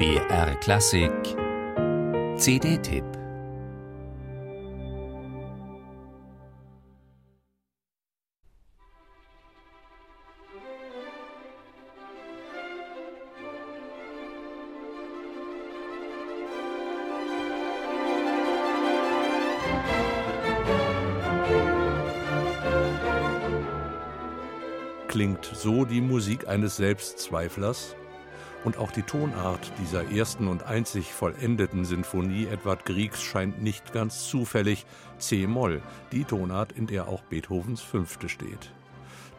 BR Klassik CD-Tipp Klingt so die Musik eines Selbstzweiflers? Und auch die Tonart dieser ersten und einzig vollendeten Sinfonie Edward Griegs scheint nicht ganz zufällig C-Moll, die Tonart, in der auch Beethovens Fünfte steht.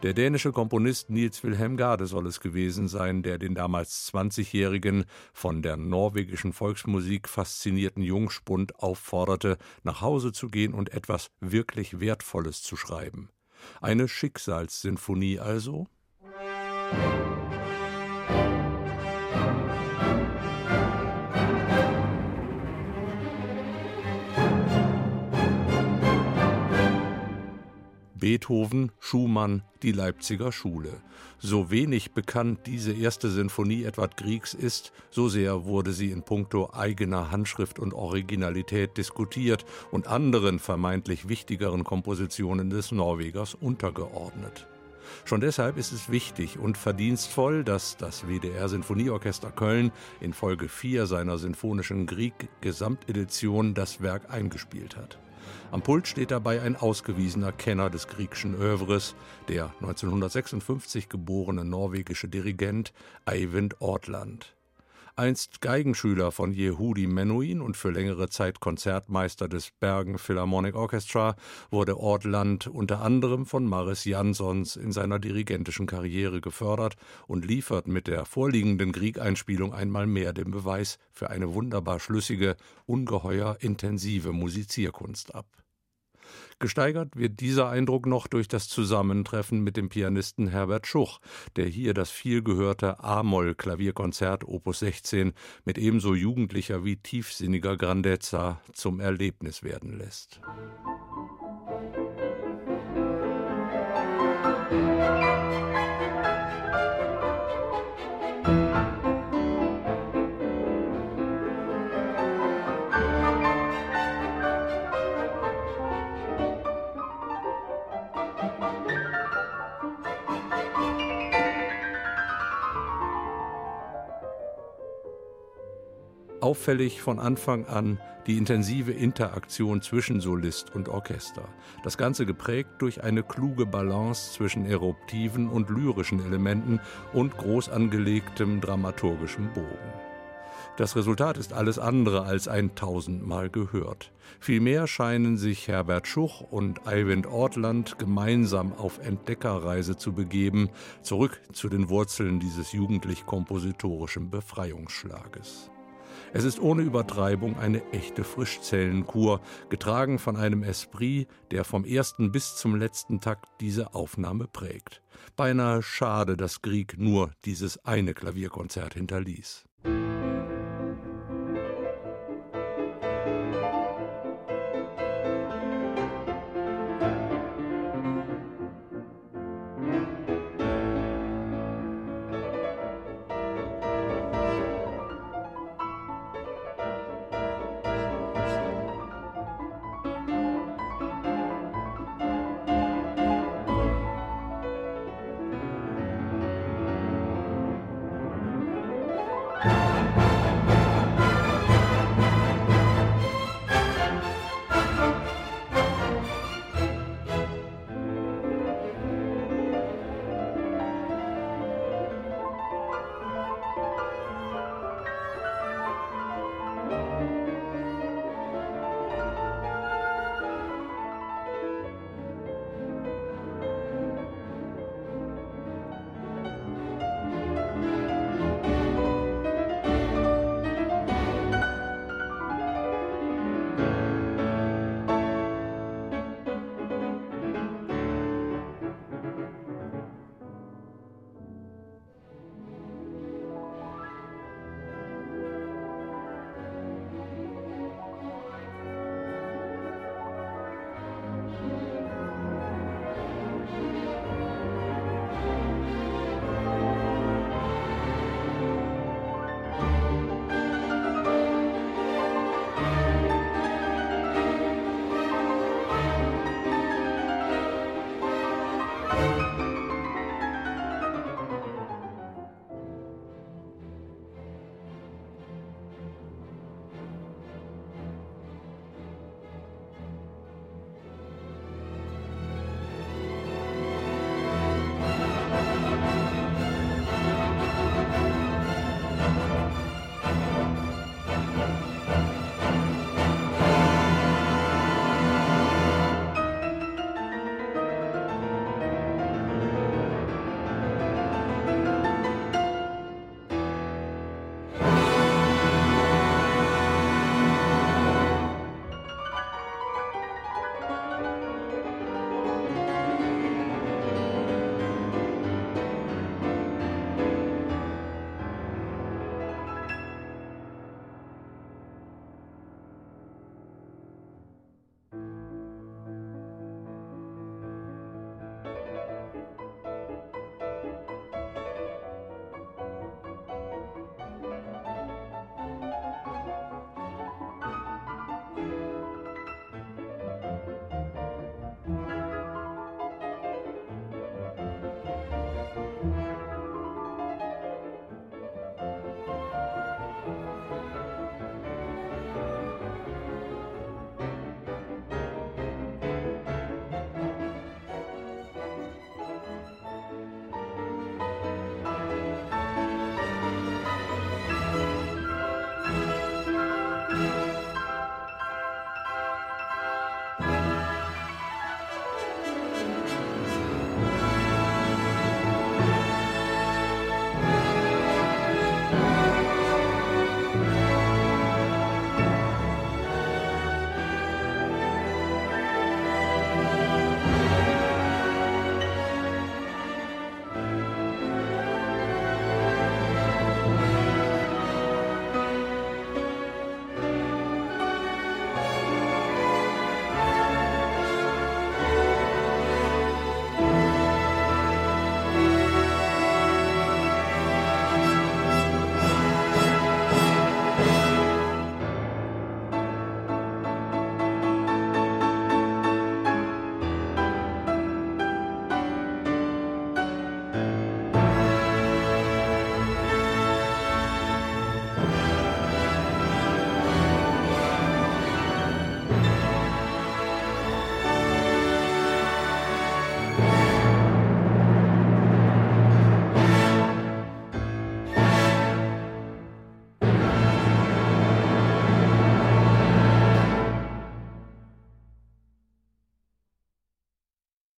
Der dänische Komponist Niels Wilhelm Gade soll es gewesen sein, der den damals 20-jährigen, von der norwegischen Volksmusik faszinierten Jungspund aufforderte, nach Hause zu gehen und etwas wirklich Wertvolles zu schreiben. Eine Schicksalssinfonie also? Beethoven, Schumann, die Leipziger Schule. So wenig bekannt diese erste Sinfonie Edward Griegs ist, so sehr wurde sie in puncto eigener Handschrift und Originalität diskutiert und anderen vermeintlich wichtigeren Kompositionen des Norwegers untergeordnet. Schon deshalb ist es wichtig und verdienstvoll, dass das WDR Sinfonieorchester Köln in Folge 4 seiner Sinfonischen Grieg Gesamtedition das Werk eingespielt hat. Am Pult steht dabei ein ausgewiesener Kenner des griechischen Övres, der 1956 geborene norwegische Dirigent Eivind Ortland. Einst Geigenschüler von Yehudi Menuhin und für längere Zeit Konzertmeister des Bergen Philharmonic Orchestra, wurde Ortland unter anderem von Maris Jansons in seiner dirigentischen Karriere gefördert und liefert mit der vorliegenden Grieg-Einspielung einmal mehr den Beweis für eine wunderbar schlüssige, ungeheuer intensive Musizierkunst ab. Gesteigert wird dieser Eindruck noch durch das Zusammentreffen mit dem Pianisten Herbert Schuch, der hier das vielgehörte A-Moll-Klavierkonzert Opus 16 mit ebenso jugendlicher wie tiefsinniger Grandezza zum Erlebnis werden lässt. Auffällig von Anfang an die intensive Interaktion zwischen Solist und Orchester. Das Ganze geprägt durch eine kluge Balance zwischen eruptiven und lyrischen Elementen und groß angelegtem dramaturgischem Bogen. Das Resultat ist alles andere als ein tausendmal gehört. Vielmehr scheinen sich Herbert Schuch und Eivind Ortland gemeinsam auf Entdeckerreise zu begeben, zurück zu den Wurzeln dieses jugendlich-kompositorischen Befreiungsschlages. Es ist ohne Übertreibung eine echte Frischzellenkur, getragen von einem Esprit, der vom ersten bis zum letzten Takt diese Aufnahme prägt. Beinahe schade, dass Grieg nur dieses eine Klavierkonzert hinterließ.